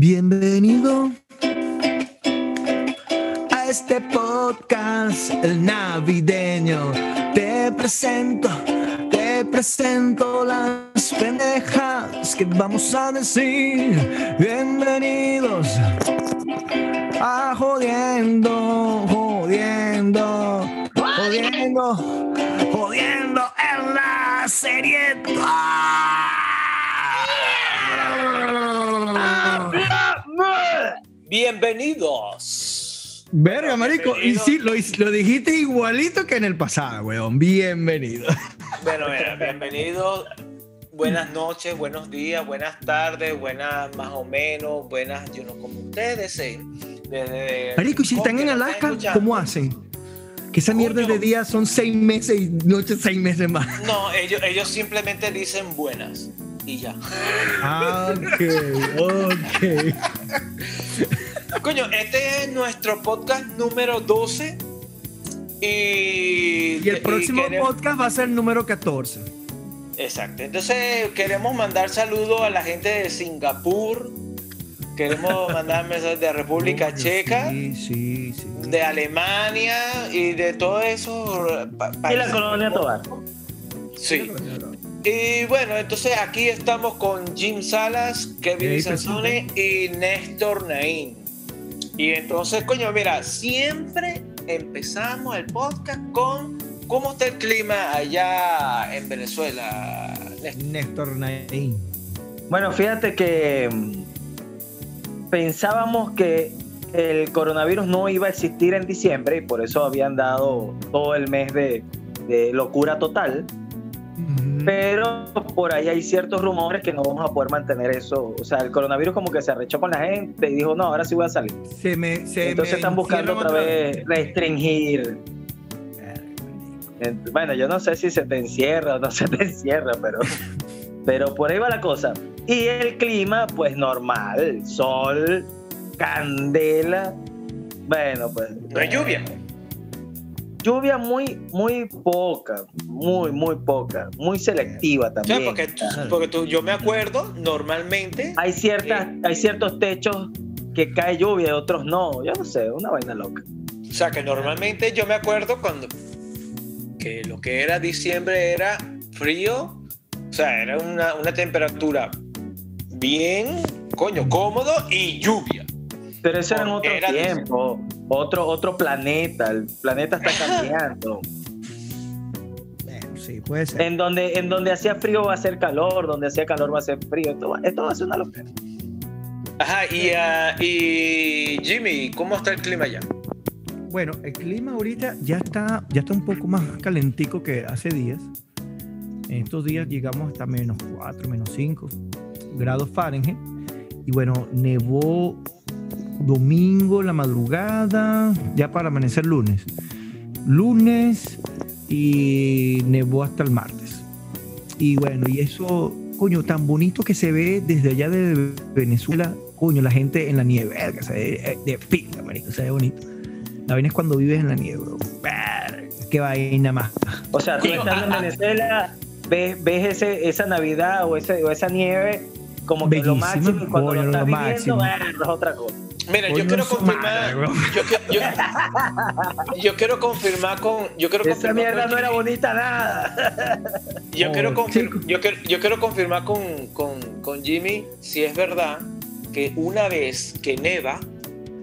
Bienvenido a este podcast el navideño. Te presento, te presento las pendejas que vamos a decir. Bienvenidos a jodiendo, jodiendo, jodiendo, jodiendo en la serie. Bienvenidos. Verga, marico. Y sí, lo, lo dijiste igualito que en el pasado, weón. Bienvenido. Bueno, mira, bienvenidos. Buenas noches, buenos días, buenas tardes, buenas más o menos, buenas, yo no como ustedes. Desde Marico, y si están en Alaska. ¿cómo hacen? Que esa mierda Coño. de día son seis meses y noches seis meses más. No, ellos, ellos simplemente dicen buenas y ya. Ah, ok, ok. Coño, este es nuestro podcast número 12. Y, Y el próximo queremos- podcast va a ser el número 14. Exacto. Entonces queremos mandar saludos a la gente de Singapur. Queremos mandar mensajes de República Checa, Sí, sí, sí. de Alemania y de todos esos pa- Y la colonia Tobar. Sí. Y bueno, entonces aquí estamos con Jim Salas, Kevin Hey, Sansone y Néstor Naín. Y entonces, coño, mira, siempre empezamos el podcast con cómo está el clima allá en Venezuela, Néstor. Néstor Naín. Bueno, fíjate que mm, pensábamos que el coronavirus no iba a existir en diciembre y por eso habían dado todo el mes de, de locura total. Pero por ahí hay ciertos rumores que no vamos a poder mantener eso. O sea, el coronavirus como que se arrechó con la gente y dijo, no, ahora sí voy a salir. Se me, se Entonces me están buscando otra vez restringir. Bueno, yo no sé si se te encierra o no se te encierra, pero, pero por ahí va la cosa. Y el clima, pues normal, sol, candela. Bueno, pues. No hay lluvia. Lluvia muy, muy poca, muy, muy poca, muy selectiva también. porque, porque tú, yo me acuerdo, normalmente, Hay, ciertas, hay ciertos techos que cae lluvia y otros no. Yo no sé, una vaina loca. o sea, que normalmente yo me acuerdo cuando que lo que era diciembre era frío, o sea, era una, una temperatura bien, coño, cómodo y lluvia. Pero eso era en otro era tiempo, otro, otro planeta. El planeta está cambiando. Bueno, sí, puede ser. En donde, en donde hacía frío va a ser calor, donde hacía calor va a ser frío. Esto va, esto va a ser una locura. Ajá, y, ah, y Jimmy, ¿cómo está el clima allá? Bueno, el clima ahorita ya está, ya está un poco más calentico que hace días. En estos días llegamos hasta menos 4, menos 5 grados Fahrenheit. Y bueno, nevó domingo, la madrugada, ya para amanecer lunes. Lunes y nevó hasta el martes. Y bueno, y eso, coño, tan bonito que se ve desde allá de Venezuela, coño, la gente en la nieve, verga, se ve eh, de pinta, marico, se ve bonito. La vaina es cuando vives en la nieve, bro. Verga, Qué vaina más. O sea, tú estando en ah, ah. Venezuela, ves, ves ese, esa Navidad o, ese, o esa nieve como que lo máximo y cuando coño, lo estás lo viviendo, es otra cosa. Mira, yo quiero confirmar, madre, yo, que- yo- yo quiero confirmar con, yo quiero Esa confirmar mierda con no era Jimmy. bonita nada. Yo quiero, Oh, confir- chico. yo, quiero, yo quiero confirmar con, con, con Jimmy si es verdad que una vez que neva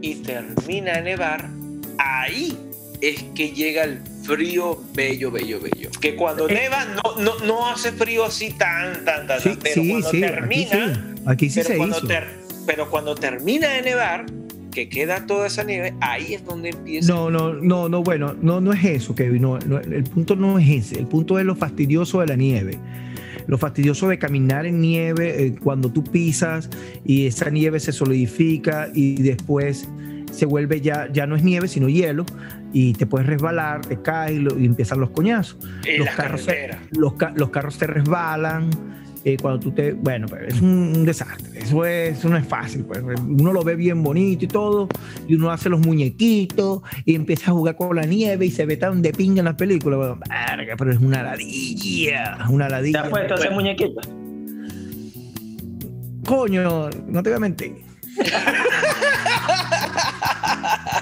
y termina de nevar, ahí es que llega el frío bello, bello, bello. Que cuando Eh. neva no, no, no hace frío así tan, tan, tan, Sí, tan, pero sí, cuando sí. Aquí termina, sí, aquí sí pero, se cuando hizo. ter- pero cuando termina de nevar, que queda toda esa nieve, ahí es donde empieza. No, no, no, no, bueno, no, no es eso, Kevin. No, no, el punto no es ese. El punto es lo fastidioso de la nieve. Lo fastidioso de caminar en nieve eh, cuando tú pisas y esa nieve se solidifica y después se vuelve ya, ya no es nieve, sino hielo y te puedes resbalar, te caes y, lo- y empiezan los coñazos. en los carros se-. Los, ca- los carros te resbalan. Eh, cuando tú te. Bueno, pues, es un, un desastre. Eso, es, eso no es fácil. Pues. Uno lo ve bien bonito y todo, y uno hace los muñequitos y empieza a jugar con la nieve y se ve tan de pinga en las películas. Bueno, verga, pero es una ladilla. Una ¿Te ladilla. has puesto ese Bueno. muñequito? coño, no te voy a mentir.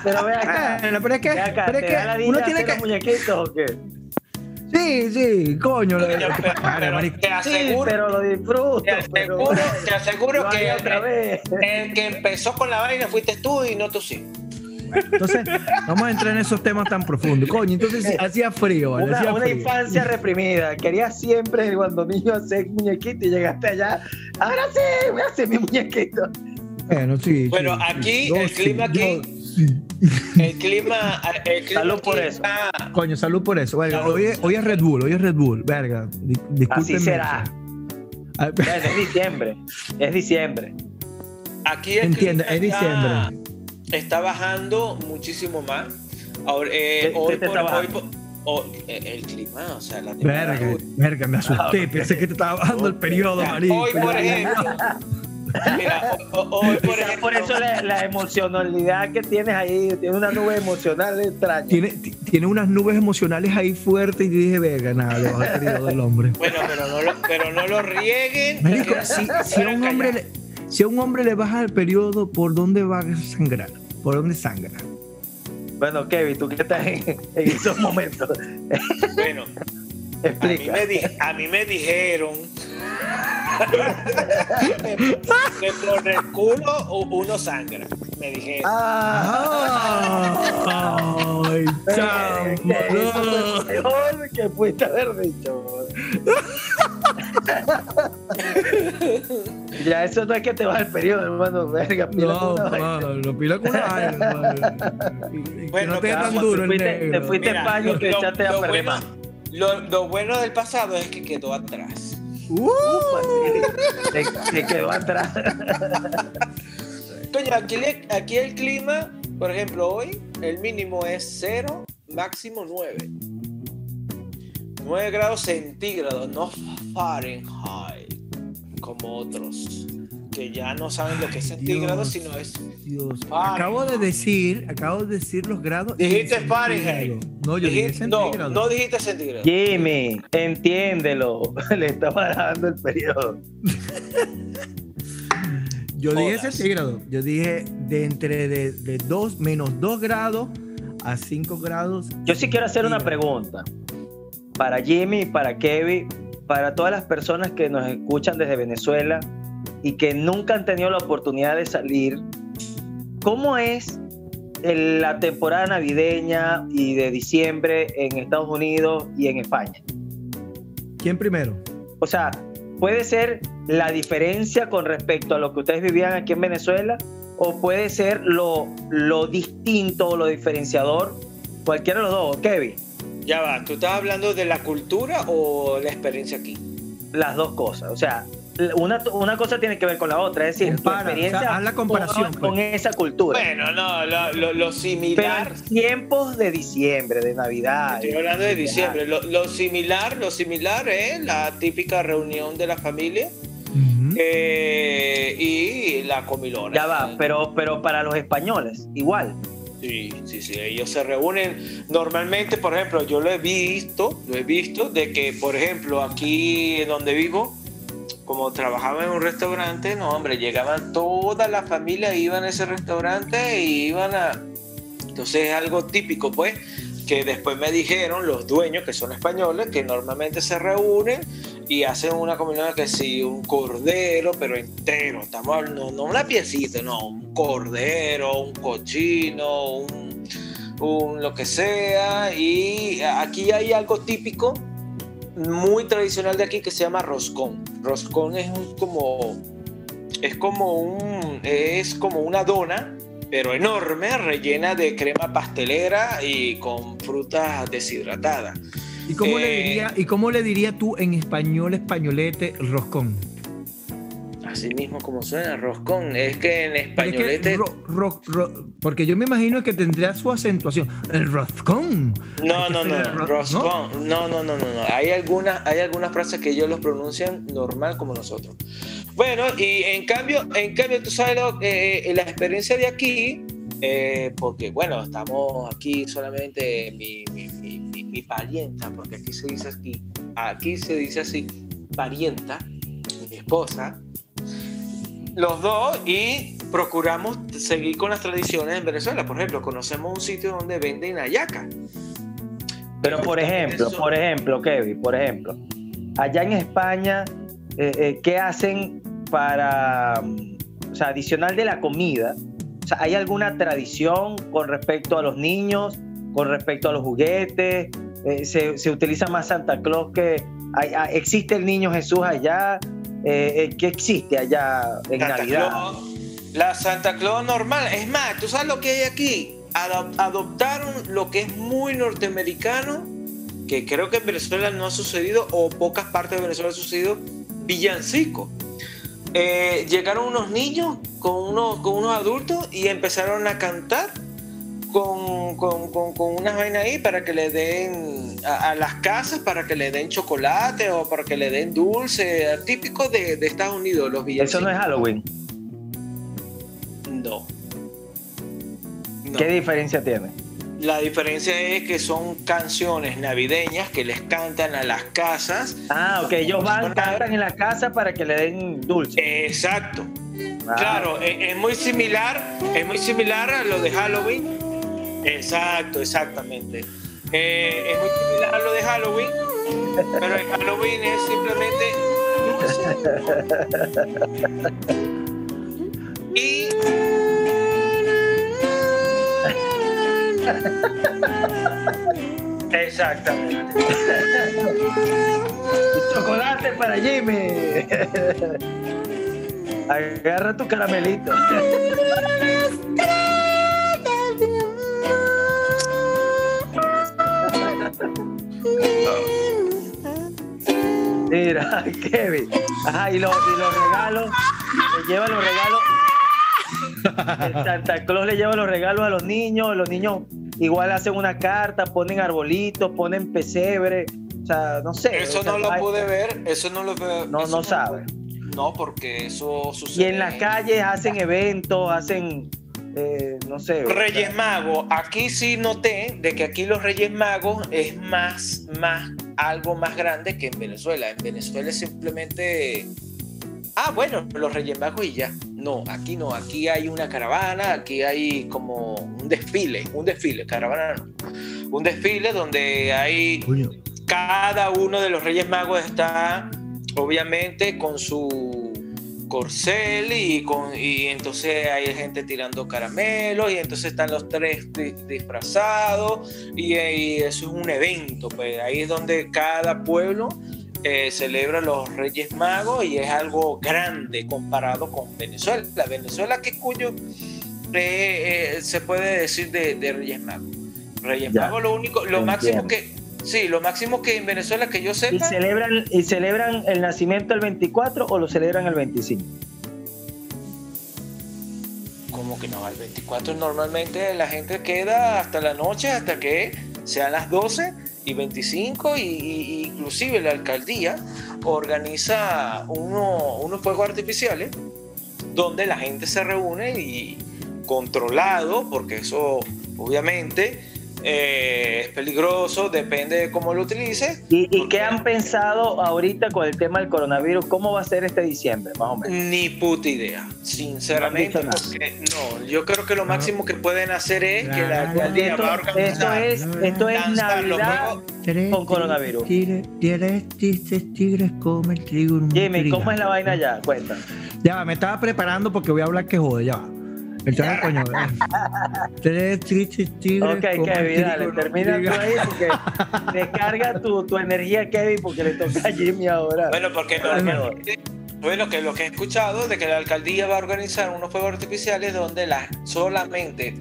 Pero ve acá. Bueno, pero es que, acá, pero es ¿te que uno tiene hacer que. muñequitos o qué? Sí, sí, coño. lo- pero- pero te Sí, aseguro, pero lo disfruto. te pero aseguro, te aseguro que otra vez. el que empezó con la vaina fuiste tú y no tú sí. Entonces, vamos a entrar en esos temas tan profundos. Coño, entonces sí, hacía frío, ¿vale? Una, hacía una frío. infancia reprimida. Quería siempre cuando niño hacer muñequito y llegaste allá. Ahora sí, voy a hacer mi muñequito. Bueno, sí. Bueno, sí, aquí sí. El sí, clima aquí- yo sí. El clima, el clima Salud por eso. está- Coño, salud por eso. Verga, Salud. hoy, es, hoy es Red Bull, hoy es Red Bull. Verga. Así será. Ah, es diciembre. Es diciembre. Aquí el Entiende, clima es está- diciembre. Está bajando muchísimo más. Ahora, eh, ¿Qué- hoy qué por- hoy por- oh, eh, el clima, o sea, la Verga, temperatura. verga, me asusté. Ah, Pensé que te estaba bajando el periodo, Mira, marico. Hoy, por ejemplo, mira, o- o- hoy, por Quizás ejemplo, por eso la, la emocionalidad que tienes ahí, tienes una nube emocional extraña. Tiene, ti- tiene unas nubes emocionales ahí fuertes y dije, verga, nada, baja el periodo del hombre. bueno, pero no lo, pero no lo rieguen. Marico, si, si a un hombre le, si a un hombre le baja el periodo, ¿por dónde va a sangrar? ¿Por dónde sangra? Bueno, Kevin, tú que estás en, en esos momentos, Bueno, a mí explica. me, di- a mí me dijeron que por el culo uno sangra. Me dijeron. Ah, ¡Ay, eh, que eso chamo! fue peor que pudiste haber dicho. ya eso no es que te va el periodo, hermano. Verga, pila No, con una lo pila con una vaina, mano. Y- y que Bueno, no te tan duro el fuiste, negro. te fuiste Mira, paño lo- que lo- echaste a perder bueno- más. Lo, lo bueno del pasado es que quedó atrás. Uh, Te, te quedó atrás. Coño, aquí, aquí el clima, por ejemplo, hoy el mínimo es 0, máximo 9. 9 grados centígrados, no Fahrenheit, como otros, que ya no saben lo que es Dios. sino es... Dios. Fahrenheit. Acabo de decir, acabo de decir los grados. Dijiste centígrado. Fahrenheit. No, yo dije no, centígrado. no dijiste centígrados. Jimmy, entiéndelo. Le estaba dando el periodo. Yo dije centígrado. Yo dije de entre de, de 2 menos 2 grados a 5 grados. Yo sí quiero hacer una pregunta. Para Jimmy, para Kevin, para todas las personas que nos escuchan desde Venezuela y que nunca han tenido la oportunidad de salir, ¿cómo es el- la temporada navideña y de diciembre en Estados Unidos y en España? ¿Quién primero? O sea, puede ser la diferencia con respecto a lo que ustedes vivían aquí en Venezuela o puede ser lo, lo distinto o lo diferenciador, cualquiera de los dos, Kevin, Ya va, ¿tú estás hablando de la cultura o la experiencia aquí? las dos cosas. O sea, una, una cosa tiene que ver con la otra, es decir, Compara, tu experiencia o sea, haz la comparación, con, con pues. esa cultura. Bueno, no, lo, lo- lo Pero similar... en tiempos de diciembre, de Navidad. Estoy hablando de diciembre. Lo, lo similar, lo similar es la típica reunión de la familia eh, y la comilona. Ya va, pero, pero para los españoles, igual. Sí, sí, sí. Ellos se reúnen normalmente, por ejemplo, yo lo he visto, lo he visto, de que, por ejemplo, aquí donde vivo, como trabajaba en un restaurante, no, hombre, llegaban toda la familia, iban a ese restaurante y iban a... Entonces es algo típico, pues, que después me dijeron los dueños, que son españoles, que normalmente se reúnen y hacen una combinación que sí, un cordero, pero entero, estamos hablando, no una piecita, no, un cordero, un cochino, un, un lo que sea, y aquí hay algo típico, muy tradicional de aquí que se llama roscón. Roscón es un como, es como un, es como una dona, pero enorme, rellena de crema pastelera y con frutas deshidratadas. ¿Y cómo, le Eh, diría, ¿Y cómo le diría tú en español españolete roscón? Así mismo como suena, roscón. Es que en Pero es que españolete. ro- ro- ro- porque yo me imagino que tendría su acentuación. El roscón. No, no, no, roscón. No, no, no, no, no. Hay algunas, hay algunas frases que ellos los pronuncian normal como nosotros. Bueno, y en cambio, en cambio, tú sabes lo, eh, la experiencia de aquí, eh, porque bueno, estamos aquí solamente mi, mi, mi, mi- mi parienta, porque aquí se dice aquí, aquí se dice así, parienta, mi esposa, Los dos y procuramos seguir con las tradiciones en Venezuela. Por ejemplo, conocemos un sitio donde venden ayaca. Pero por ejemplo, por ejemplo, Kevin, por ejemplo, allá en España, eh, eh, ¿qué hacen para, o sea, adicional de la comida? O sea, ¿hay alguna tradición con respecto a los niños, con respecto a los juguetes? Eh, se, se, utiliza más Santa Claus que... Ah, ¿Existe el niño Jesús allá? ¿Qué existe allá en Santa Navidad? Claus, la Santa Claus normal. Es más, ¿tú sabes lo que hay aquí? adoptaron lo que es muy norteamericano, que creo que en Venezuela no ha sucedido, o pocas partes de Venezuela ha sucedido, villancico. Eh, llegaron unos niños con unos, con unos adultos y empezaron a cantar con, con, con, con unas vainas ahí para que le den a, a, las casas, para que le den chocolate o para que le den dulce, típico de, de Estados Unidos, los villancicos. ¿Eso no es Halloween? No. No. ¿Qué diferencia tiene? La diferencia es que son canciones navideñas que les cantan a las casas. Ah, ok, ellos van, cantan en la casa para que le den dulce. Exacto. Ah. Claro, es, es, muy similar, es muy similar a lo de Halloween. Exacto, exactamente. Eh, es muy similar a lo de Halloween, pero en Halloween es simplemente y Exactamente. Chocolate para Jimmy. Agarra tu caramelito. Mira, Kevin. Ajá, y, los, y los regalos. Le lleva los regalos. Santa Claus le lleva los regalos a los niños. Los niños igual hacen una carta, ponen arbolitos, ponen pesebre. O sea, no sé. Eso o sea, no lo hay- pude ver. Eso no lo veo. No, no sabe. No, porque eso sucede. Y en las calles hacen eventos, hacen, eh, no sé. o sea, Reyes Magos, aquí sí noté de que aquí los Reyes Magos es más, más, algo más grande que en Venezuela. En Venezuela es simplemente, ah, bueno, los Reyes Magos y ya. No, aquí no, aquí hay una caravana, aquí hay como un desfile, un desfile, caravana no. Un desfile donde hay cada uno de los Reyes Magos está obviamente con su corcel y, con, y entonces hay gente tirando caramelos y entonces están los tres di- disfrazados y, y eso es un evento, pues ahí es donde cada pueblo eh, celebra los Reyes Magos y es algo grande comparado con Venezuela. La Venezuela que cuyo eh, eh, se puede decir de, de Reyes Magos. Reyes Ya, Magos lo único, lo entiendo. máximo que sí, lo máximo que en Venezuela que yo ¿Y sepa celebran, ¿Y celebran el nacimiento el 24 o lo celebran el 25? Como que no, al 24 normalmente la gente queda hasta la noche, hasta que sean las 12 y 25, y, y- inclusive la alcaldía organiza uno- unos fuegos artificiales donde la gente se reúne y controlado, porque eso obviamente eh, es peligroso, depende de cómo lo utilices. ¿Y, y qué han pensado ahorita con el tema del coronavirus? ¿Cómo va a ser este diciembre, más o menos? Ni puta idea, sinceramente, No porque no, yo creo que lo máximo que pueden hacer es que la alcaldía Esto, va a esto organizar, es, esto es lanzar los Navidad. Con coronavirus. Tigres, tres tristes tigres comen trigo Jimmy, ¿cómo es la vaina allá? Cuenta. Ya, va, me estaba preparando porque voy a hablar que jode, ya. va. Entonces, coño, eh. tres tristes tigres Ok, Kevin, dale, un termina tú ahí porque descarga tu, tu energía, Kevin, porque le toca a Jimmy ahora. Bueno, porque normalmente, bueno, que lo que he escuchado de que la alcaldía va a organizar unos fuegos artificiales donde la, solamente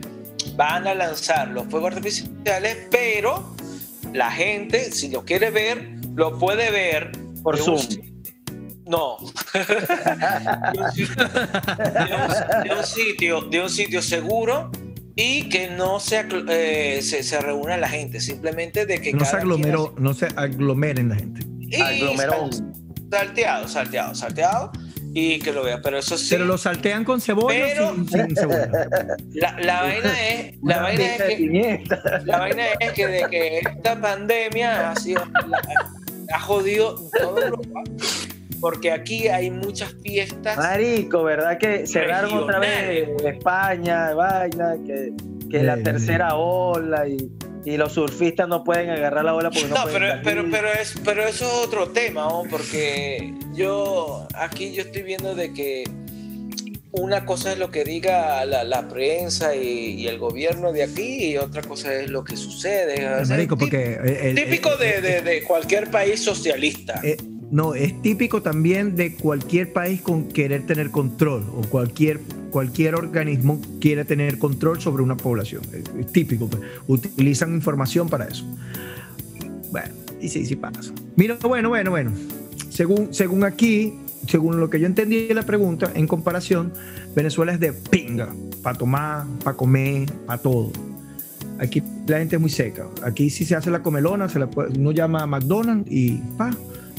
van a lanzar los fuegos artificiales, pero la gente, si lo quiere ver, lo puede ver Por un Zoom. si- No. de, un sitio, de un- sitio, de un sitio seguro y que no se, acl- eh, se, se reúna la gente, simplemente de que No se cada aglomeró, no se aglomeren la gente. y Aglomerón. sal- salteado, salteado, salteado y que lo vea. Pero eso sí, Pero lo saltean con cebolla Pero- o sin, sin cebolla. la, la vaina es, la vaina es que, pimienta. la vaina es que de que esta pandemia ha sido, la- ha jodido toda Europa. Porque aquí hay muchas fiestas. Marico, ¿verdad? Que cerraron otra vez España, vaina, que, que la tercera ola y, y, los surfistas no pueden agarrar la ola porque no, no pero, pero, pero, es, pero eso es otro tema, ¿no? porque yo aquí yo estoy viendo de que una cosa es lo que diga la, la prensa y, y, el gobierno de aquí y otra cosa es lo que sucede. Marico, porque el, típico de, de, de, cualquier país socialista. No, es típico también de cualquier país con querer tener control o cualquier, cualquier organismo quiere tener control sobre una población. Es, típico. Pues. Utilizan información para eso. Bueno, y sí, sí pasa. Mira, bueno, bueno, bueno. Según, según aquí, según lo que yo entendí de la pregunta, en comparación, Venezuela es de pinga, para tomar, para comer, para todo. Aquí la gente es muy seca. Aquí si se hace la comelona, se la puede, uno llama a McDonald's y pa,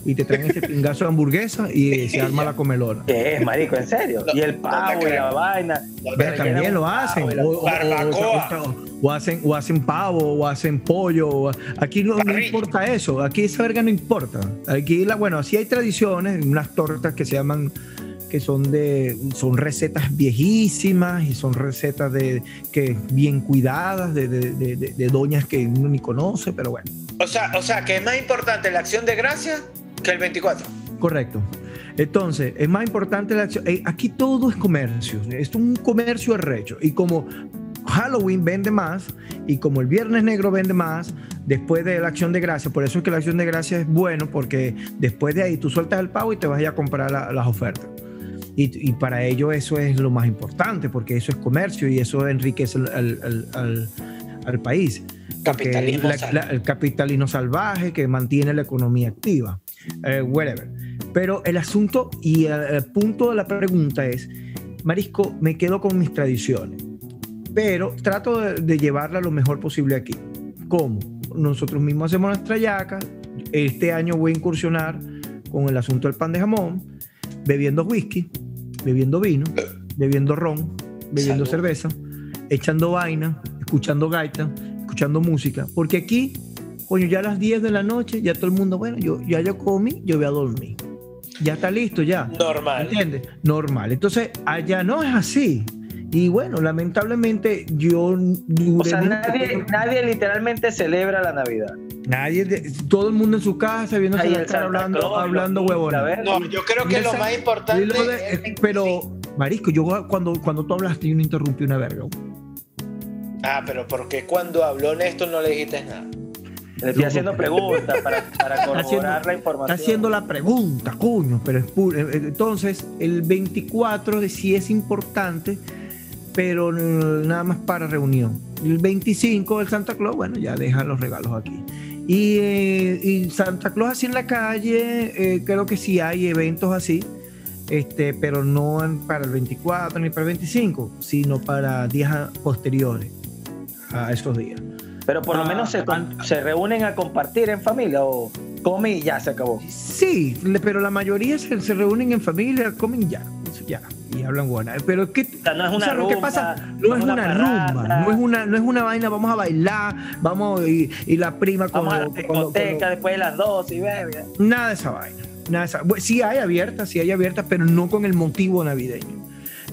y te traen ese pingazo de hamburguesa y se arma la comelona. ¿Qué es, marico? ¿En serio? y el pavo y la vaina. Pero también lo hacen. O, o, o, o, hacen. o hacen pavo, o hacen pollo. Aquí no, no, importa eso. Aquí esa verga no importa. Aquí, la, bueno, sí hay tradiciones, unas tortas que se llaman que son de son recetas viejísimas y son recetas de que bien cuidadas de, de, de, de doñas que uno ni conoce, pero bueno. O sea, o sea, que es más importante la acción de gracias que el 24. Correcto. Entonces, es más importante la acción. Aquí todo es comercio. Es un comercio arrecho. Y como Halloween vende más y como el Viernes Negro vende más, después de la acción de gracia, por eso es que la acción de gracia es bueno, porque después de ahí tú sueltas el pavo y te vas a comprar la, las ofertas. Y, y, para ello eso es lo más importante, porque eso es comercio y eso enriquece al, al, al, al país. Capitalismo la, la, el capitalismo salvaje que mantiene la economía activa. Uh, whatever. Pero el asunto y el, el, punto de la pregunta es, Marisco, me quedo con mis tradiciones, pero trato de, de llevarla lo mejor posible aquí. ¿Cómo? Nosotros mismos hacemos nuestra yaca. Este año voy a incursionar con el asunto del pan de jamón, bebiendo whisky, bebiendo vino, bebiendo ron, bebiendo Salud. cerveza, echando vaina, escuchando gaita, escuchando música, porque aquí, coño, ya a las 10 de la noche, ya todo el mundo, bueno, yo ya yo comí, yo voy a dormir. Ya está listo, ya. Normal. ¿Entiendes? Normal. Entonces, allá no es así. Y bueno, lamentablemente yo O sea, nadie, nadie, literalmente celebra la Navidad. Nadie, todo el mundo en su casa viéndose la cara hablando, Claus, hablando huevona. No, yo creo que lo más importante. De, es, pero, Marisco, yo cuando, cuando tú hablaste, yo no interrumpí una verga. Ah, pero porque cuando habló Néstor no le dijiste nada? Le estoy haciendo preguntas para, para corroborar haciendo, la información. Está haciendo la pregunta, coño, pero es puro. Entonces, el 24 de sí es importante, pero nada más para reunión. El 25 del Santa Claus, bueno, ya deja los regalos aquí. Y, eh, y Santa Claus así en la calle, eh, creo que sí hay eventos así, este, pero no para el 24 ni para el 25, sino para días posteriores a estos días. Pero por lo ah, menos se, se, reúnen a compartir en familia o comen y ya se acabó. Sí, pero la mayoría se, se reúnen en familia, comen ya, ya y hablan buena. Pero ¿qué, o sea, no es una rumba, ¿qué pasa? No, no es una, una rumba, no es una, no es una vaina, vamos a bailar, vamos y, y la prima con, vamos a la discoteca después de las dos y bebe. Nada de esa vaina. Nada de esa, sí hay abiertas, sí hay abiertas, pero no con el motivo navideño.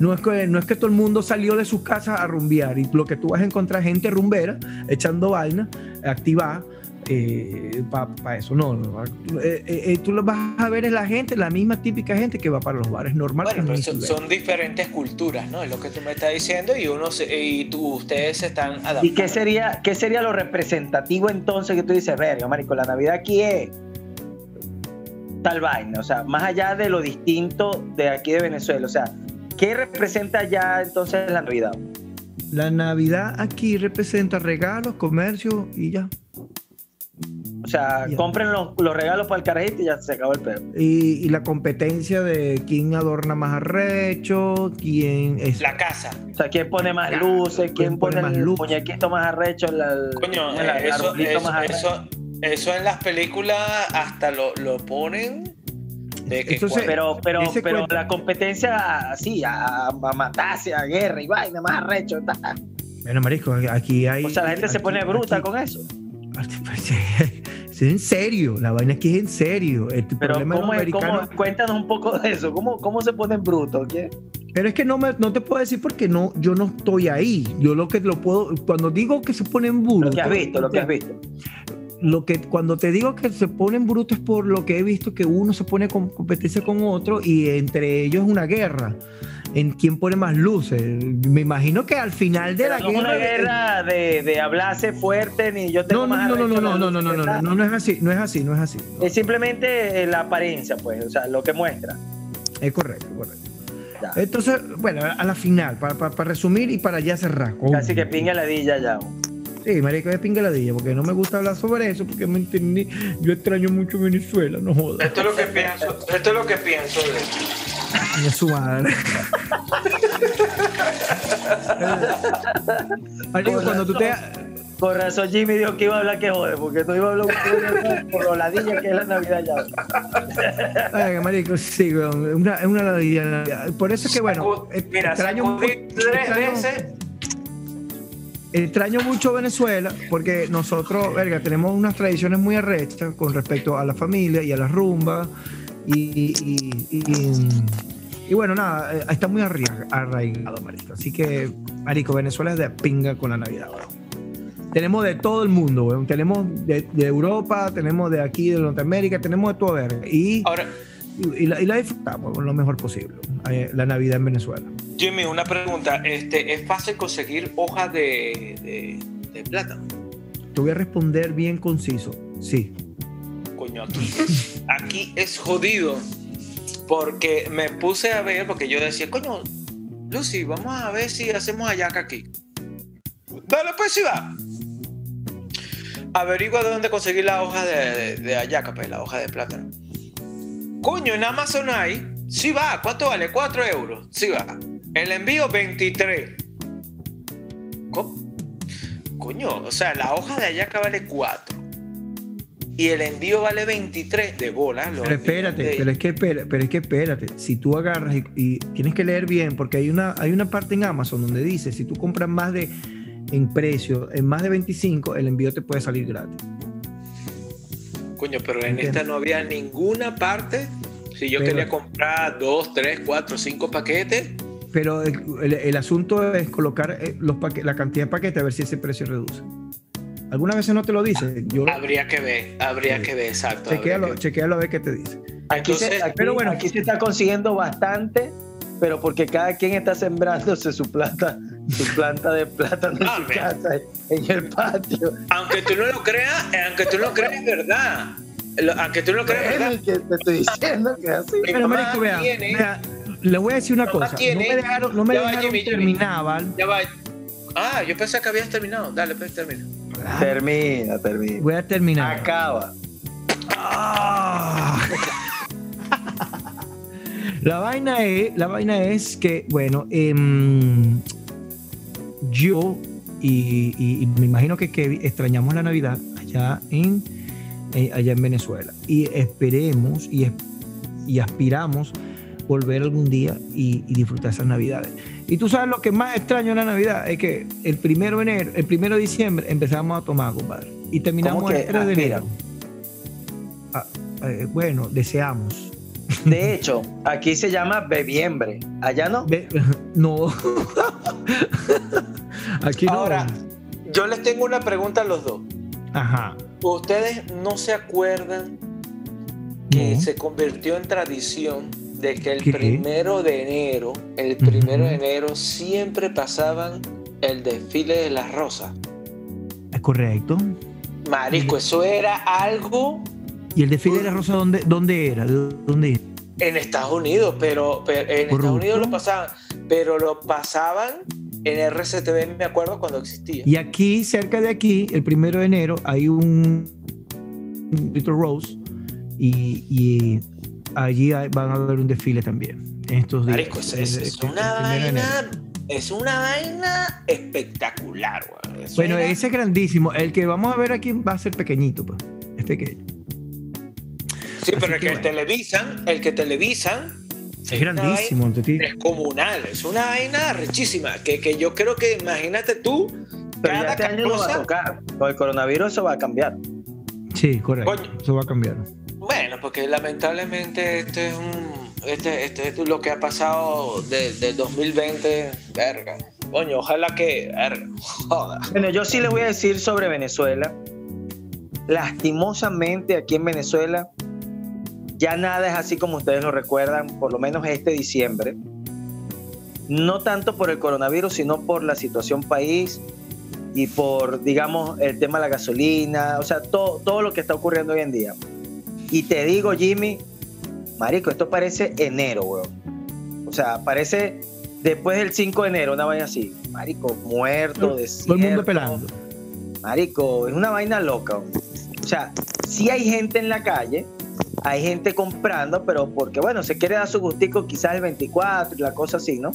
No es, que, no es que todo el mundo salió de sus casas a rumbear y lo que tú vas a encontrar gente rumbera echando vaina, activada. Eh, para pa eso, no, no eh, eh, tú lo vas a ver es la gente, la misma típica gente que va para los bares normales. Bueno, pero son, son, diferentes culturas, ¿no? Es lo que tú me estás diciendo y uno se, y tú, ustedes se están adaptando. ¿Y qué sería, qué sería lo representativo entonces que tú dices, verga, marico, la Navidad aquí es tal vaina, o sea, más allá de lo distinto de aquí de Venezuela, o sea, ¿Qué representa ya entonces la Navidad? La Navidad aquí representa regalos, comercio y ya. O sea, ya. compren los, los, regalos para el carajito y ya se acabó el pedo. Y, y, la competencia de quién adorna más arrecho, quién es. La casa. O sea, quién pone más luces, quién, pone, pone, más el luz? muñequito más arrecho, la, Coño, la, eso, eso, más arrecho. Eso, eso, en las películas hasta lo, lo ponen entonces, pero pero, pero la competencia así, a, a, matarse, a guerra y vaina, más arrecho. Bueno, Marisco, aquí hay. O sea, la gente aquí, se pone bruta aquí, con eso. Sí, Es en serio, la vaina aquí es en serio. El Pero problema ¿cómo es, americanos- cómo- cuéntanos un poco de eso. ¿Cómo, cómo se ponen brutos? ¿Qué? Pero es que no, me, no te puedo decir porque no, yo no estoy ahí. Yo lo que lo puedo, cuando digo que se ponen brutos. Lo que has visto, lo que has visto. Lo que cuando te digo que se ponen brutos es por lo que he visto que uno se pone con competencia con otro y entre ellos es una guerra en quién pone más luces. Me imagino que al final de Pero la no es guerra. una guerra de, de hablarse fuerte ni yo tengo No, no, más no, no, no, no, no, no, no, no, tal. no, no es así, no es así, no es así. Es simplemente eh, la apariencia, pues, o sea, lo que muestra. Es correcto, correcto. Ya. Entonces, bueno, a la final, para, para- para resumir y para ya cerrar. Casi que pinga la dilla ya. Sí, marico, es pingaladilla, porque no me gusta hablar sobre eso, porque me entendí. Yo extraño mucho Venezuela, no jodas. Esto es lo que pienso, esto es lo que pienso de Coño, su madre. Marico, cuando tú te. Por razón Jimmy dijo que iba a hablar que jode, porque no iba a hablar un por lo ladilla que es la Navidad ya. Ay, marico, sí, weón, es una, es una ladilla. Por eso es que, bueno, Sacu- eh, Mira, extraño, sacudí tres extraño- veces. Extraño mucho Venezuela, porque nosotros, verga, tenemos unas tradiciones muy arrechas con respecto a la familia y a las rumbas. Y, y, y- y bueno, nada, eh, está muy arraiga- arraigado, marico. Así que, marico, Venezuela es de pinga con la Navidad, weón. Tenemos de todo el mundo, weón. Tenemos de, de Europa, tenemos de aquí, de Norteamérica, tenemos de todo, verga. Y, Ahora, y, la, y la disfrutamos lo mejor posible, eh, la Navidad en Venezuela. Jimmy, una pregunta. Este, ¿Es fácil conseguir hojas de, de, de plátano? Te voy a responder bien conciso. Sí. Coño, aquí, aquí es jodido. Porque me puse a ver, porque yo decía, coño, Lucy, vamos a ver si hacemos ayaca aquí. Dale, pues si va. Averigua dónde conseguir la hoja de, de, de ayaca, pues, la hoja de plátano. Coño, en Amazon hay. Sí va. ¿Cuánto vale? 4 euros. Sí va. El envío 23. Co- Coño, o sea, la hoja de ayaca vale 4. Y el envío vale 23 de bola. Pero espérate, de- pero es que espera- pero es que espérate. Si tú agarras y, y tienes que leer bien, porque hay una, hay una parte en Amazon donde dice, si tú compras más de en precio, en más de 25, el envío te puede salir gratis. Coño, pero en esta no había ninguna parte. Si yo Pero- quería comprar 2, 3, 4, 5 paquetes, Pero el, el- asunto es colocar eh, los paque- la cantidad de paquetes a ver si ese precio reduce. Algunas veces no te lo dice. Yo habría que ver, habría Sí. que ver, exacto. chequealo, que- chequealo a ver qué te dice. Aquí, se, Entonces, aquí- pero bueno. aquí se está consiguiendo bastante, pero porque cada quien está sembrándose su planta, su planta de plátano en Ah, su casa, en el patio. Aunque tú no lo creas, aunque tú no lo creas, es verdad. Lo- Aunque tú no lo creas, es verdad. que te estoy diciendo que es así. Mi Pero, mamá marico, vea, tiene- vea, le voy a decir una cosa. tiene- no me dejaron, no me Ya dejaron Jimmy, ¿vale? Ya va. Ah, yo pensé que habías terminado. Dale, pues termina. Termina, termina. Voy a terminar. Acaba. Ah. La vaina es, la vaina es que, bueno, em, yo y, y- y me imagino que Kevin extrañamos la Navidad allá en, eh, allá en Venezuela y esperemos y, y aspiramos volver algún día y, y disfrutar esas Navidades. Y tú sabes lo que más extraño de la Navidad es que el primero de enero, el primero de diciembre empezamos a tomar, compadre, y terminamos ¿Cómo que el 3 de aspiran? enero. Ah, eh, bueno, deseamos. De hecho, aquí se llama bebiembre. Allá no. No. Aquí no. Ahora, yo les tengo una pregunta a los dos. Ajá. ¿Ustedes no se acuerdan que No. se convirtió en tradición de que el ¿Qué? primero de enero, el primero de enero siempre pasaban el desfile de las rosas? Es correcto. Marico, eso era algo ¿Y el desfile de la rosa dónde, dónde era? ¿De ¿Dónde era? en Estados Unidos, pero, pero en Corrupto. Estados Unidos lo pasaban, pero lo pasaban en RCTV, me acuerdo cuando existía. Y aquí, cerca de aquí, el primero de enero, hay un Little Rose y, y allí hay- van a haber un desfile también en estos días. Marico, es, una vaina, es una vaina espectacular, Bueno, era- ese es grandísimo. El que vamos a ver aquí va a ser pequeñito, pues. Es pequeño. Sí, pero Así el que que bueno. televisan, el que televisan Es grandísimo. es comunal, es una vaina rechísima, que, que yo creo que imagínate tú, Pero ya cada este año no va a cosa- tocar. Con el coronavirus eso va a cambiar. Sí, correcto. Coño. Eso va a cambiar. Bueno, porque lamentablemente esto es un. Este, este, es lo que ha pasado de- del 2020. Verga. Coño, ojalá que. Verga. Joda. Bueno, yo sí les voy a decir sobre Venezuela. Lastimosamente aquí en Venezuela ya nada es así como ustedes lo recuerdan, por lo menos este diciembre. No tanto por el coronavirus, sino por la situación país y por, digamos, el tema de la gasolina, o sea, todo, todo lo que está ocurriendo hoy en día. Y te digo, Jimmy, Marico, esto parece enero, weón. O sea, parece después del 5 de enero, una vaina así. Marico, muerto, desierto. Todo el mundo pelando. Marico, es una vaina loca. O sea, sí hay gente en la calle, hay gente comprando, pero porque, bueno, se quiere dar su gustico quizás el 24 y la cosa así, ¿no?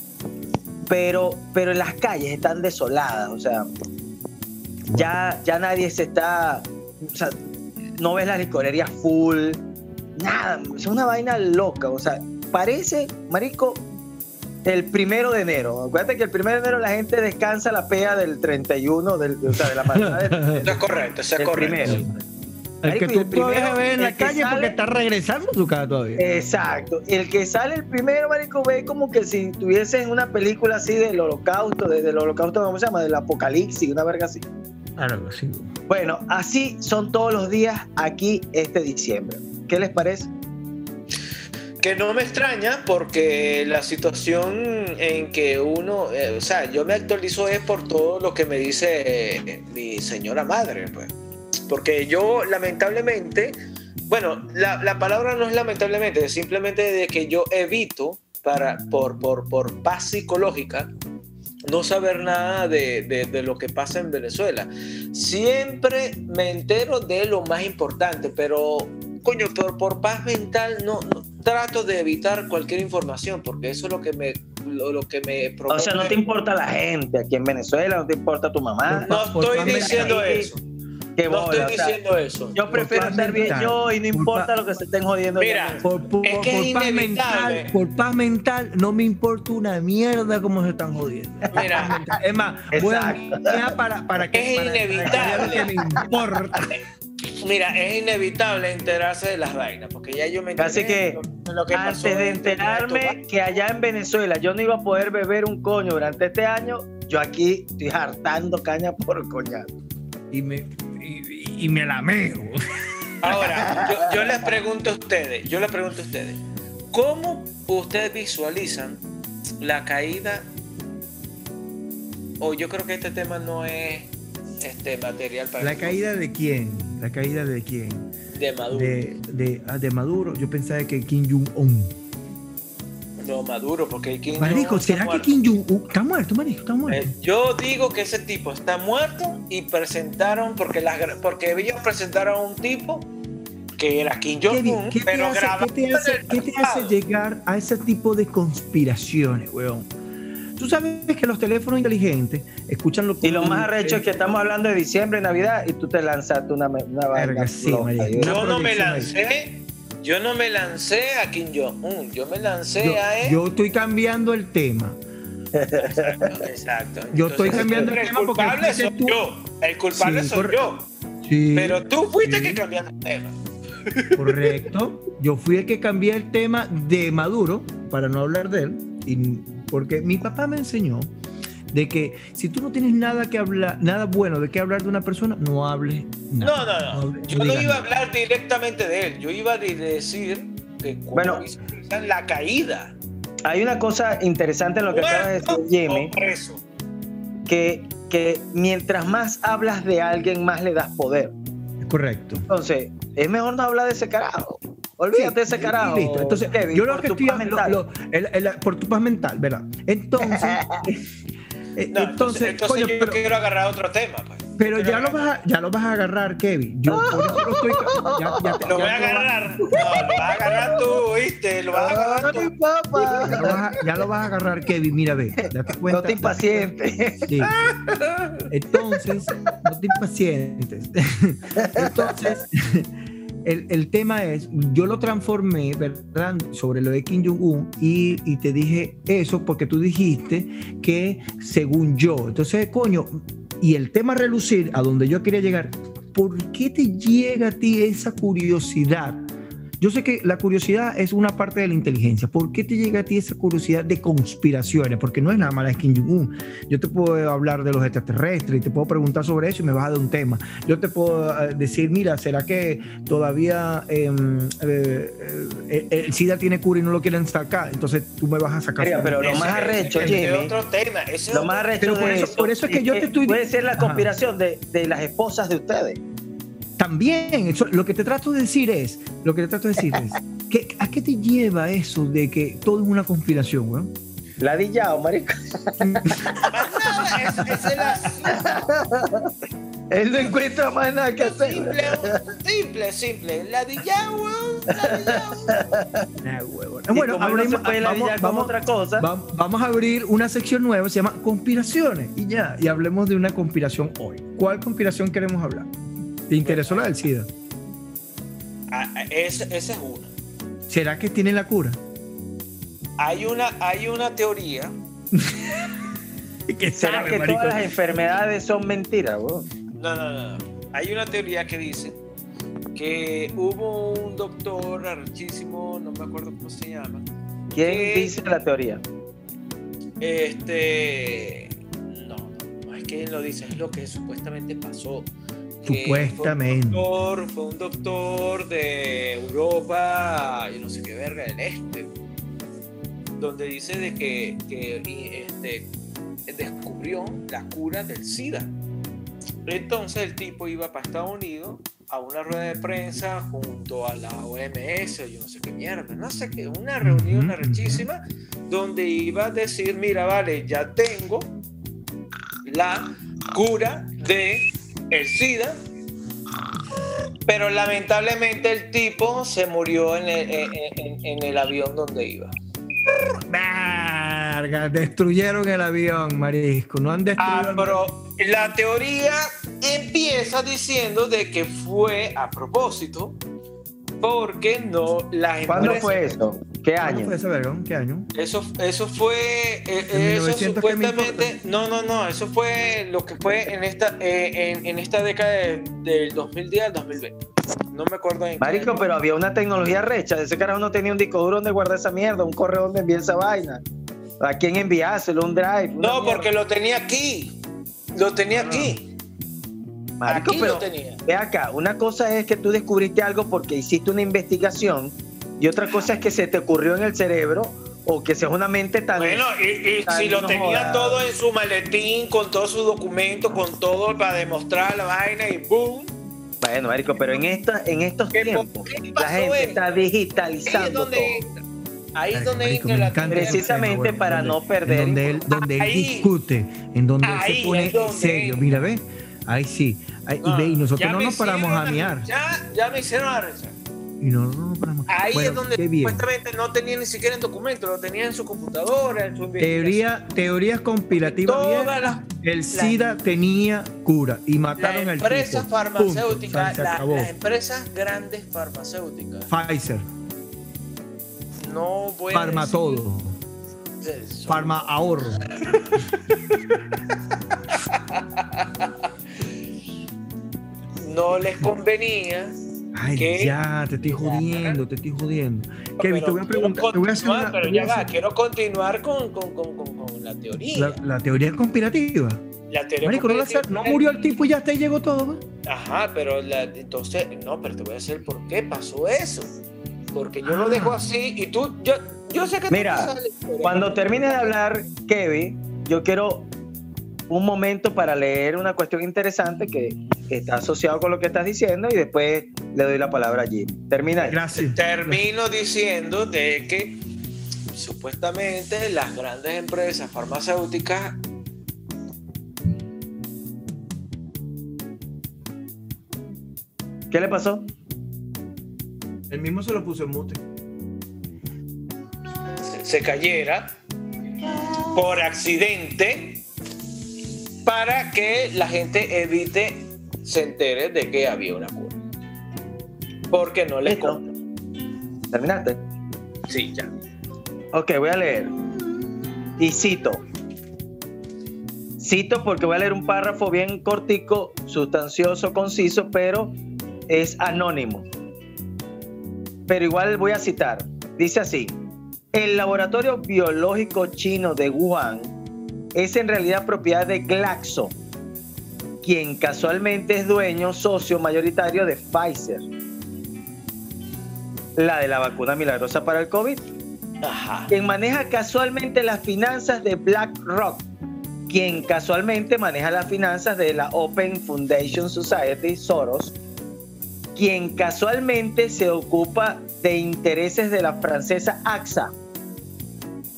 Pero, pero en las calles están desoladas, o sea, ya, ya nadie se está, o sea, no ves las licorerías full, nada, es una vaina loca, o sea, parece, Marico, el primero de enero. Acuérdate que el primero de enero la gente descansa la pea del 31, del, o sea, de la mañana del, Eso es correcto, eso es correcto. primero. El que Marico, tú el primero, puedes ver en la el calle sale- porque está regresando a su casa todavía. Exacto. El que sale el primero, marico, ve como que si estuviese en una película así del holocausto, de- del holocausto, ¿cómo se llama? Del apocalipsis, una verga así. Algo así. Bueno, así son todos los días aquí este diciembre. ¿Qué les parece? Que no me extraña porque la situación en que uno, eh, o sea, yo me actualizo es por todo lo que me dice eh, mi señora madre, pues. Porque yo lamentablemente, bueno, la, la palabra no es lamentablemente, es simplemente de que yo evito para, por, por, por paz psicológica no saber nada de, de- de lo que pasa en Venezuela. Siempre me entero de lo más importante, pero coño, por, por paz mental no, no- trato de evitar cualquier información porque eso es lo que me lo, lo que me O sea, no te importa la gente aquí en Venezuela, no te importa tu mamá. no estoy diciendo eso. Qué No bola, estoy o sea, diciendo eso. Yo prefiero estar bien mental. yo y no Por importa lo que se estén jodiendo. Mira. Por, por- Es que es por paz inevitable. mental, por paz mental, no me importa una mierda cómo se están jodiendo. Mira, Es más, voy a para, para que Es para- para que inevitable. me importa. mira, es inevitable enterarse de las vainas porque ya yo me enteré Así que, de lo que pasó Antes de en enterarme que allá en Venezuela yo no iba a poder beber un coño durante este año, yo aquí estoy hartando caña por coñazo. Y me, y, y me lameo. Ahora, yo, yo les pregunto a ustedes, yo les pregunto a ustedes, ¿cómo ustedes visualizan la caída? O yo creo que este tema no es este material para ¿La caída de quién? ¿La caída de quién? de Maduro. De, de, ah, de Maduro. Yo pensaba que Kim Jong-un. No, Maduro, porque Kim Marico, ¿será que. Kim Jong-un está muerto, Marico? Está muerto. Eh, yo digo que ese tipo está muerto y presentaron, porque, las, porque ellos presentaron a un tipo que era Kim Jong-un, ¿qué, te pero hace, grabado qué te hace- qué te hace llegar a ese tipo de conspiraciones, weón? Tú sabes que los teléfonos inteligentes escuchan lo Y lo más arrecho es que estamos hablando de diciembre, Navidad, y tú te lanzaste una, una vaina Verga, sí, loca, Una Yo no me lancé, yo no me lancé a Kim Jong-un, yo me lancé yo, a él. yo estoy cambiando el tema. Exacto, exacto. Yo estoy cambiando el el tema porque culpable fuiste soy tú. yo. El culpable Sí, soy yo. Sí, Pero tú fuiste sí. que cambiaste el tema. correcto. Yo fui el que cambié el tema de Maduro para no hablar de él. Y, porque mi papá me enseñó de que si tú no tienes nada que hablar, nada bueno de qué hablar de una persona, no hables No, nada. no, no. hables- Yo no iba a hablar directamente de él. Yo iba a decir como Bueno. la caída. Hay una cosa interesante en lo que acabas de decir, Jimmy, que, que mientras más hablas de alguien, más le das poder. Es correcto. Entonces, es mejor no hablar de ese carajo. Olvídate de ese carajo. listo. Entonces, Kevin, yo lo que estoy hablando, por tu paz mental, ¿verdad? Entonces, No, entonces, entonces, entonces coño, yo pero, quiero agarrar otro tema. Pues. pero ya lo vas a, ya lo vas a agarrar, Kevin. Yo por eso lo estoy, ya, ya te- Lo voy a agarrar. No, lo vas a agarrar tú, ¿viste? Lo vas a agarrar tú. Ay, papá. Ya lo, vas a, ya lo vas a agarrar, Kevin. Mira, ve. Date cuenta. No te impacientes. Sí. Entonces, no te impacientes. Entonces, el, el tema es, yo lo transformé, ¿verdad? Sobre lo de Kim Jong-un y, y te dije eso porque tú dijiste que según yo, entonces, coño, y el tema relucir a donde yo quería llegar, ¿por qué te llega a ti esa curiosidad? Yo sé que la curiosidad es una parte de la inteligencia. ¿Por qué te llega a ti esa curiosidad de conspiraciones? Porque no es nada más la Kim Jong-un. Yo te puedo hablar de los extraterrestres y te puedo preguntar sobre eso y me vas a dar un tema. Yo te puedo eh, decir, mira, ¿será que todavía em, eh, eh, el SIDA tiene cura y no lo quieren sacar? Entonces tú me vas a sacar. Mira, pero lo más arrecho, Jimmy. otro tema. lo más arrecho pero por, eso, por eso es que yo te estoy Puede ser la conspiración de, de las esposas de ustedes. También, eso, lo que te trato de decir es, lo que te trato de decir es, que, ¿a qué te lleva eso de que todo es una conspiración, weón? La o marico. Él no encuentra más nada que hacer. Simple, simple, simple. La weón. La Bueno, abrimos, vamos, vamos, otra cosa. vamos a abrir una sección nueva, se llama conspiraciones. Y ya, y hablemos de una conspiración hoy. ¿Cuál conspiración queremos hablar? ¿Te interesó la del SIDA? Ah, ah, esa, es una. ¿Será que tiene la cura? Hay una, hay una teoría. ¿Será que todas las enfermedades son mentiras? No, no, no. Hay una teoría que dice que hubo un doctor archísimo, no me acuerdo cómo se llama. ¿Quién dice la teoría? Este. No, no, es que lo dice, es lo que supuestamente pasó. Supuestamente. Fue un, doctor, de Europa, yo no sé qué verga, del este, donde dice de que, este, descubrió la cura del SIDA. Entonces el tipo iba para Estados Unidos a una rueda de prensa junto a la OMS, yo no sé qué mierda, no sé qué, una reunión arrechísima donde iba a decir, mira, vale, ya tengo la cura de el SIDA, pero lamentablemente el tipo se murió en el, avión donde iba. Verga, destruyeron el avión, Marisco. No han destruido. Ah, pero la teoría empieza diciendo de que fue a propósito porque no las empresas... ¿Cuándo fue eso? ¿Qué año? fue eso, ¿Qué año? Eso, eso fue, eh, eso supuestamente, no, no, no, eso fue lo que fue en esta, eh, en, esta década del 2010 al 2020. No me acuerdo en Marico, pero había una tecnología recha. De ese carajo no tenía un disco duro donde guardar esa mierda, un correo donde enviar esa vaina. ¿A quién enviárselo? Un drive. No, porque lo tenía aquí. Lo tenía aquí. Marico, pero ve acá, una cosa es que tú descubriste algo porque hiciste una investigación y otra cosa es que se te ocurrió en el cerebro o que seas una mente tan... Bueno, y, si lo tenía todo en su maletín, con todos sus documentos, con todo para demostrar la vaina y ¡boom! Bueno, Marico, pero en, esta, en estos tiempos la gente está digitalizando Ahí es donde entra la Precisamente para no perder. donde él, donde él discute, en donde él se pone serio. Mira, ve Ahí sí. y, ve, y nosotros no nos paramos a miar. Ya, ya me hicieron a rezar. Y no. Ahí es donde supuestamente no tenía ni siquiera en documento, lo tenía en su computadora, en su Teoría, teorías conspirativas. Todas el SIDA tenía cura y mataron al. Empresas farmacéuticas, las empresas grandes farmacéuticas. Pfizer. No voy Farma todo. Farma ahorro. no les convenía. Ay, ya, te estoy jodiendo, te estoy jodiendo. Kevin, te voy a preguntar, te voy a hacer una, Pero ya va, quiero continuar con, con, con, con la teoría. La, teoría es conspirativa. La teoría Marico, conspirativa. No, no, murió el tipo y ya te llegó todo. Ajá, pero la, entonces, no, pero te voy a decir por qué pasó eso. Porque yo lo dejo ah. así y tú, yo, yo sé que Mira, cuando termine de hablar, Kevin, yo quiero un momento para leer una cuestión interesante que está asociado con lo que estás diciendo y después le doy la palabra allí. Termina. Gracias. Termino diciendo de que supuestamente las grandes empresas farmacéuticas ¿Qué le pasó? El mismo se lo puso en mute. se cayera por accidente para que la gente evite se entere de que había una cura. Porque no le ¿Terminaste? Sí, ya. Ok, voy a leer. Y cito. Cito porque voy a leer un párrafo bien cortico, sustancioso, conciso, pero es anónimo. Pero igual voy a citar. Dice así, el laboratorio biológico chino de Wuhan es en realidad propiedad de Glaxo, quien casualmente es dueño socio mayoritario de Pfizer, la de la vacuna milagrosa para el COVID, Ajá. quien maneja casualmente las finanzas de BlackRock, quien casualmente maneja las finanzas de la Open Foundation Society, Soros, quien casualmente se ocupa de intereses de la francesa AXA,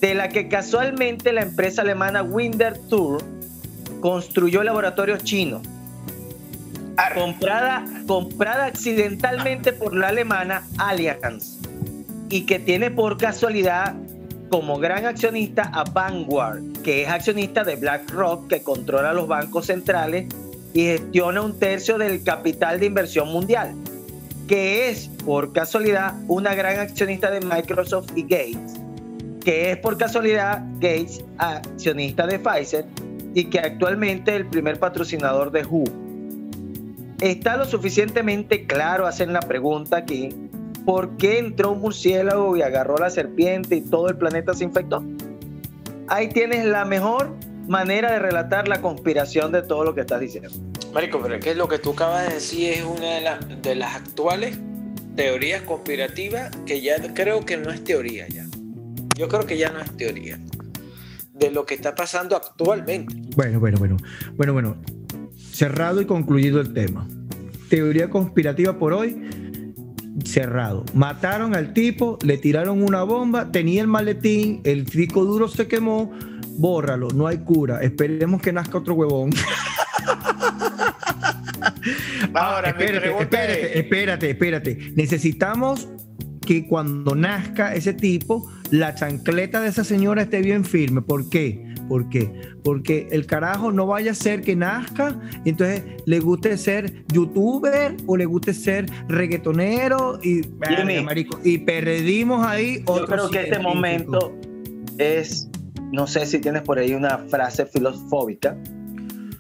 de la que casualmente la empresa alemana Winterthur construyó el laboratorio chino, comprada, comprada accidentalmente por la alemana Allianz, y que tiene por casualidad como gran accionista a Vanguard, que es accionista de BlackRock, que controla los bancos centrales y gestiona un tercio del capital de inversión mundial, que es por casualidad una gran accionista de Microsoft y Gates, que es por casualidad Gates accionista de Pfizer y que actualmente es el primer patrocinador de WHO. Está lo suficientemente claro, hacen la pregunta aquí, ¿por qué entró un murciélago y agarró la serpiente y todo el planeta se infectó? Ahí tienes la mejor manera de relatar la conspiración de todo lo que estás diciendo. Marico, pero es que lo que tú acabas de decir es una de las actuales teorías conspirativas que ya creo que no es teoría ya. Yo creo que ya no es teoría. De lo que está pasando actualmente. Bueno, bueno, bueno. Bueno, bueno. Cerrado y concluido el tema. Teoría conspirativa por hoy. Cerrado. Mataron al tipo, le tiraron una bomba, tenía el maletín, el disco duro se quemó. Bórralo, no hay cura. Esperemos que nazca otro huevón. Ahora, espérate, espérate, es- espérate, espérate. Necesitamos que cuando nazca ese tipo, la chancleta de esa señora esté bien firme. ¿Por qué? ¿Por qué? Porque el carajo no vaya a ser que nazca y entonces le guste ser youtuber o le guste ser reggaetonero y, Jimmy. marico, y perdimos ahí Yo otro creo que este momento es, no sé si tienes por ahí una frase filosófica,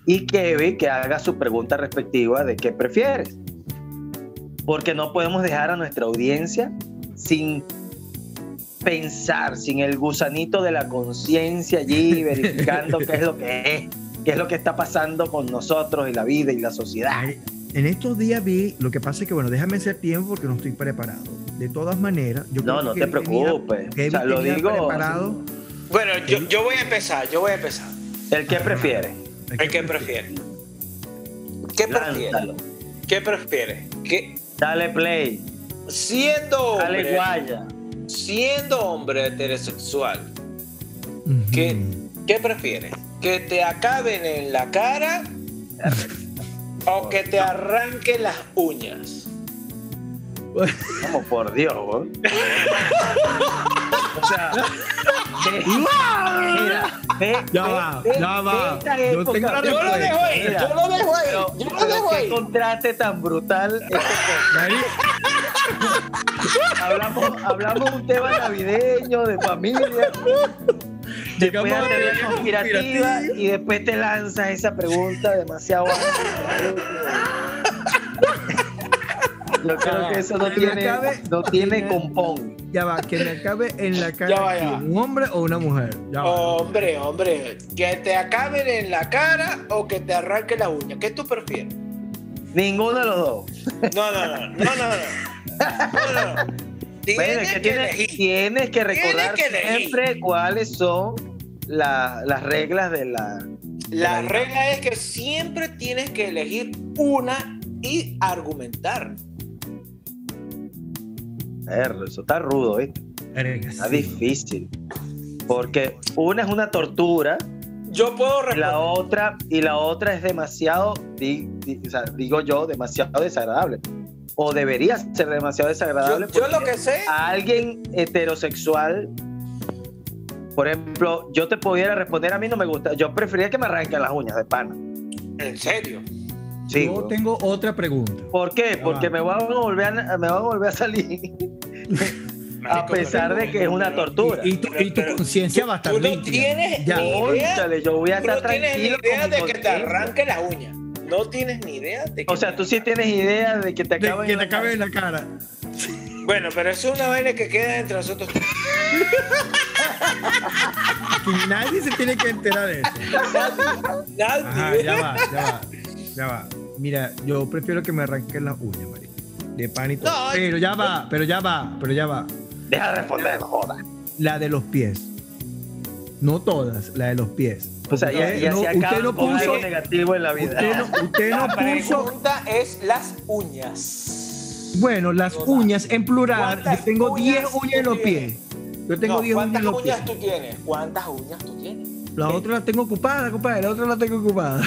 y Kevin que haga su pregunta respectiva de qué prefieres. Porque no podemos dejar a nuestra audiencia sin pensar, sin el gusanito de la conciencia allí, verificando qué es lo que es, qué es lo que está pasando con nosotros y la vida y la sociedad. En estos días vi, lo que pasa es que, bueno, déjame hacer tiempo porque no estoy preparado. De todas maneras, yo No, creo no que te tenía- preocupes. O sea, lo digo- preparado. Bueno, yo, yo voy a empezar, yo voy a empezar. ¿El qué prefiere? ¿El qué prefiere? ¿Qué prefiere? ¿Qué prefiere? ¿Qué, Dale play. siendo Dale hombre, guaya. Siendo hombre heterosexual, Ujú. ¿Qué? ¿qué prefieres? ¿Que te acaben en la cara o que te arranquen las uñas? Vamos por Dios, güey. o sea, ve- mira, ve, Ya ve- va, ya va. Yo Yo lo dejo ahí, yo lo dejo ahí, pero- yo lo dejo qué ahí. contraste tan brutal. este hablamos, hablamos un tema navideño, de familia. Después Llegamos a teoría conspirativa conspirativa. y después te lanzas esa pregunta demasiado Yo creo que eso no Que tiene, acabe- no tiene compón. ya va, que me acabe en la cara Ya va, ya va. ¿quién? un hombre o una mujer. Ya va. Hombre, hombre, que te acaben en la cara o que te arranquen las uñas. ¿Qué tú prefieres? Ninguno de los dos. No, no, no, no, no, no. Bueno, es que que tienes, que recordar que siempre cuáles son la- las reglas de la. La regla es que siempre tienes que elegir una y argumentar. Perro, Eso está rudo, ¿viste? Verga, Está difícil. Porque una es una tortura Yo puedo y la otra, y la otra es demasiado, di- di- o sea, digo yo, demasiado desagradable. O debería ser demasiado desagradable. Yo, yo lo que sé. a alguien heterosexual, por ejemplo, yo te pudiera responder, a mí no me gusta, yo preferiría que me arranquen las uñas de pana. En serio. Sí, Yo tengo otra pregunta. ¿Por qué? Ya Porque me van a volver a, me van a volver a salir. A pesar de que es una tortura. Y, y tu, y tu conciencia va a estar Tú no limpia. tienes Ya. idea. Cónchale, yo voy a Tú estar no tienes ni tranquilo. idea con de que te arranque las uñas. No tienes ni idea de que O sea, tú sí tienes idea de que te De- acaban que te la acabe en cara. la cara. Bueno, pero eso es una vaina que queda entre nosotros. Que nadie se tiene que enterar de eso. Nadie. Ajá, ya va, ya va, ya va. Mira, yo prefiero que me arranquen las uñas, marico. De pan y todo. No, pero ya va, pero ya va, pero ya va. Deja de responder, no jodas. La de los pies. No todas, la de los pies. O sea, ya, Usted ya no- se usted acaba no con puso- algo negativo en la vida. Usted no, usted no La puso. pregunta es las uñas. Bueno, las Todas. uñas en plural. ¿Cuántas Yo tengo uñas 10 uñas en los pies. Yo tengo No, 10 uñas ¿Cuántas en los pies. uñas tú tienes? ¿Cuántas uñas tú tienes? La otra la tengo ocupada, compadre. La otra la tengo ocupada.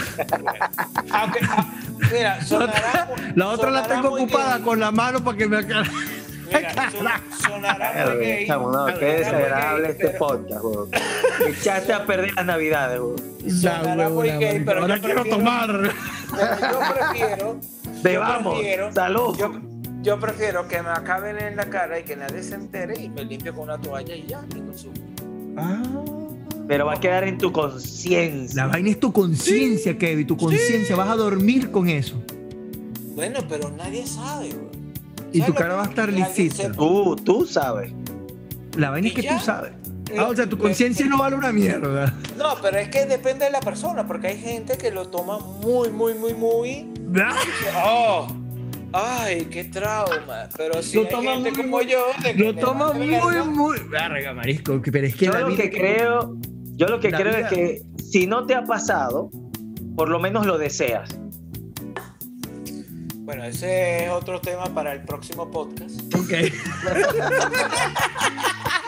Aunque, ah, mira, sonará, La otra la tengo ocupada con la mano para que me acabe. Mira, son- sonará muy no, qué desagradable este podcast, weón. Echaste a perder las navidades, weón. Sonará muy gay, pero Ahora yo quiero tomar. Pero yo prefiero. Bebamos. Yo prefiero, Salud. Yo, yo prefiero que me acaben en la cara y que nadie se entere y me limpie con una toalla y ya. y consumo. Ah. Pero va a quedar en tu conciencia. La vaina es tu conciencia, Kevin. Tu conciencia. Vas a dormir con eso. Bueno, pero nadie sabe, güey. Y ¿Sabes tu cara va a estar lisita. Tú, tú sabes. La vaina ¿Y es que ya? tú sabes. Ah, o sea, tu conciencia no vale una mierda. No, pero es que depende de la persona, porque hay gente que lo toma muy, muy, muy, muy. ¡Oh! ¡Ay, qué trauma! Pero si Lo hay toma gente muy, como yo. de que Lo toma muy, verga, muy. Verga, marisco. Pero es que Yo la lo vida que creo, yo lo que creo vida- es que si no te ha pasado, por lo menos lo deseas. Bueno, ese es otro tema para el próximo podcast. Ok.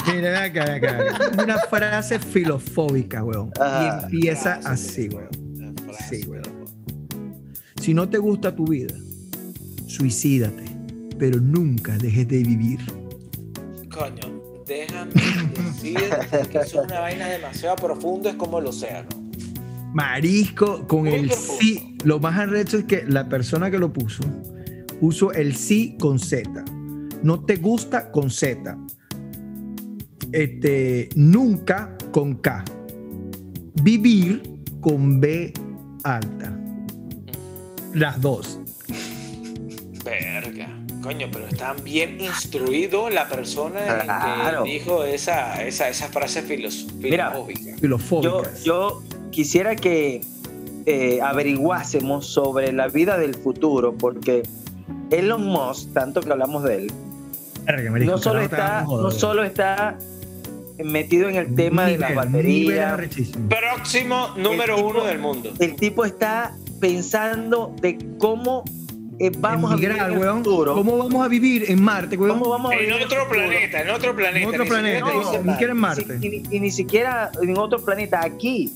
Mira, acá, acá. Una frase filofóbica, weón. Ah, y empieza frase así, weón. Sí, weón. Si no te gusta tu vida, suicídate. Pero nunca dejes de vivir. Coño, déjame decirte que eso es una vaina demasiado profunda, es como el océano. Marisco con el sí. Lo más arrecho es que la persona que lo puso puso el sí con Z. No te gusta con Z. Este, nunca con K. Vivir con B alta. Las dos. Verga. Coño, pero está bien instruido la persona en Claro. que dijo esa, esa, esa frase filos- Mira, filosófica. Yo, Filofóbicas. yo quisiera que eh, averiguásemos sobre la vida del futuro, porque Elon Musk, tanto que hablamos de él, no solo está, no solo está metido en el tema de las baterías. Próximo número tipo- uno del mundo. El tipo está pensando de cómo eh, vamos a vivir en el futuro. ¿Cómo vamos a vivir en Marte, weón? ¿Cómo vamos a vivir En otro planeta, en otro planeta. En otro ni planeta, no, ni Marte. siquiera en Y, Marte. y ni siquiera en otro planeta, aquí.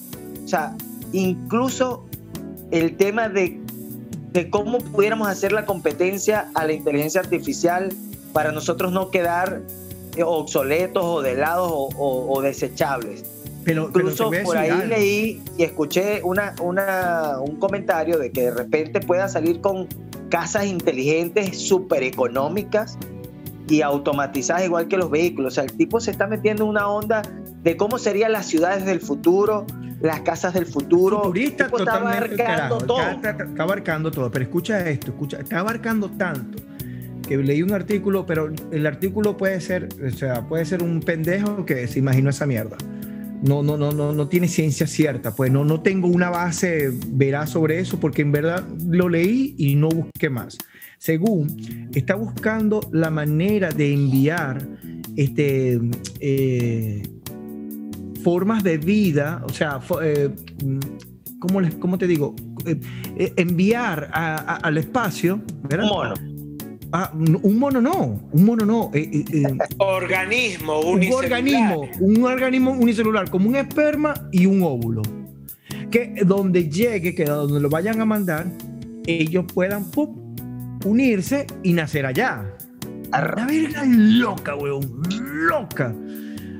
O sea, incluso el tema de, de cómo pudiéramos hacer la competencia a la inteligencia artificial para nosotros no quedar eh, obsoletos o de lados o, o- o desechables. Pero, Incluso por ahí algo. leí y escuché una, una, un comentario de que de repente pueda salir con casas inteligentes súper económicas y automatizadas igual que los vehículos. O sea, el tipo se está metiendo en una onda de cómo serían las ciudades del futuro, las casas del futuro. futurista tipo está totalmente abarcando todo. Está, está- está abarcando todo. Pero escucha esto, escucha, está abarcando tanto que leí un artículo, pero el artículo puede ser, o sea, puede ser un pendejo que se imaginó esa mierda. No, no, no, no, no tiene ciencia cierta, pues no, no tengo una base veraz sobre eso porque en verdad lo leí y no busqué más. Según está buscando la manera de enviar este eh, formas de vida, o sea, eh, ¿cómo, les, cómo te digo? Eh, eh, enviar a- a- al espacio, ¿verdad? Un mono. Ah, un un mono no, un mono no, eh, eh, eh, Organismo un unicelular. organismo, un organismo unicelular como un esperma y un óvulo. Que donde llegue, que donde lo vayan a mandar, ellos puedan pum, unirse y nacer allá. La verga loca, weón, loca.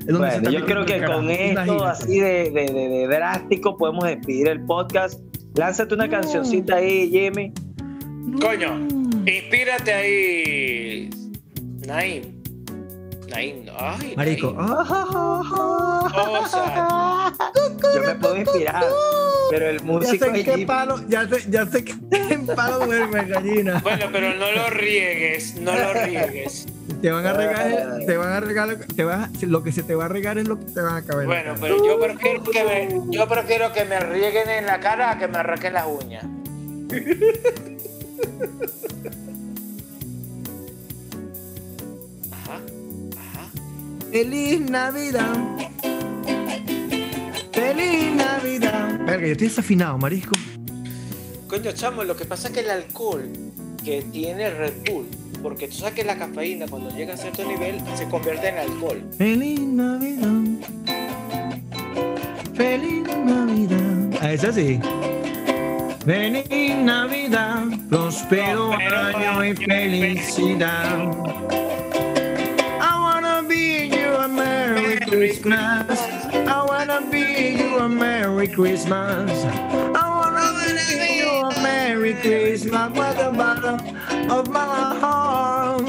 Es donde se Bueno, yo creo que con esto así de, de- de- de drástico podemos despedir el podcast. Lánzate una No. cancioncita ahí, Jimmy. Coño. Inspírate ahí, Naim. No. Ay, Marico. O sea, Yo me puedo inspirar, pero el Ya músico sé es qué Jimmy. palo, ya sé, ya sé que en palo duerme gallina. bueno, pero no lo riegues, no lo riegues. Te van a regar, te van a regar, te vas a- lo que se te va a regar es lo que te van a caber. Bueno, pero yo prefiero que me, yo prefiero que me rieguen en la cara a que me arranquen las uñas. Ajá, ajá. Feliz Navidad. Feliz Navidad. Verga, yo estoy desafinado, marisco. Coño, chamo, lo que pasa es que el alcohol que tiene Red Bull, porque tú sabes que la cafeína cuando llega a cierto nivel se convierte en alcohol. Feliz Navidad. Feliz Navidad. A esa sí. Feliz Navidad, próspero año y año y felicidad. I wanna be you a Merry Christmas. I wanna be you a Merry Christmas. I Merry Christmas with the bottom of my heart.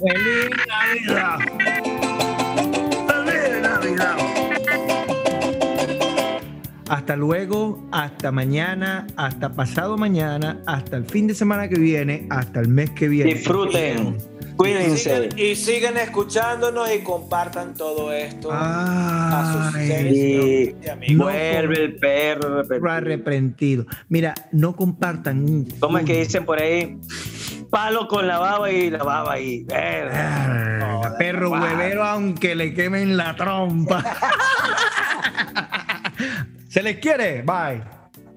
Feliz Navidad. Feliz Navidad. Hasta luego, hasta mañana, hasta pasado mañana, hasta el fin de semana que viene, hasta el mes que viene. Disfruten, Y cuídense. sigan, y sigan escuchándonos y compartan todo esto a sus Ay, seres Y y amigos. vuelve el perro repetido. arrepentido. Mira, no compartan un. ¿Cómo es que dicen por ahí? Palo con la baba y la baba y. Verga, perro huevero, aunque le quemen la trompa. Se les quiere. Bye.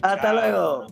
Hasta luego.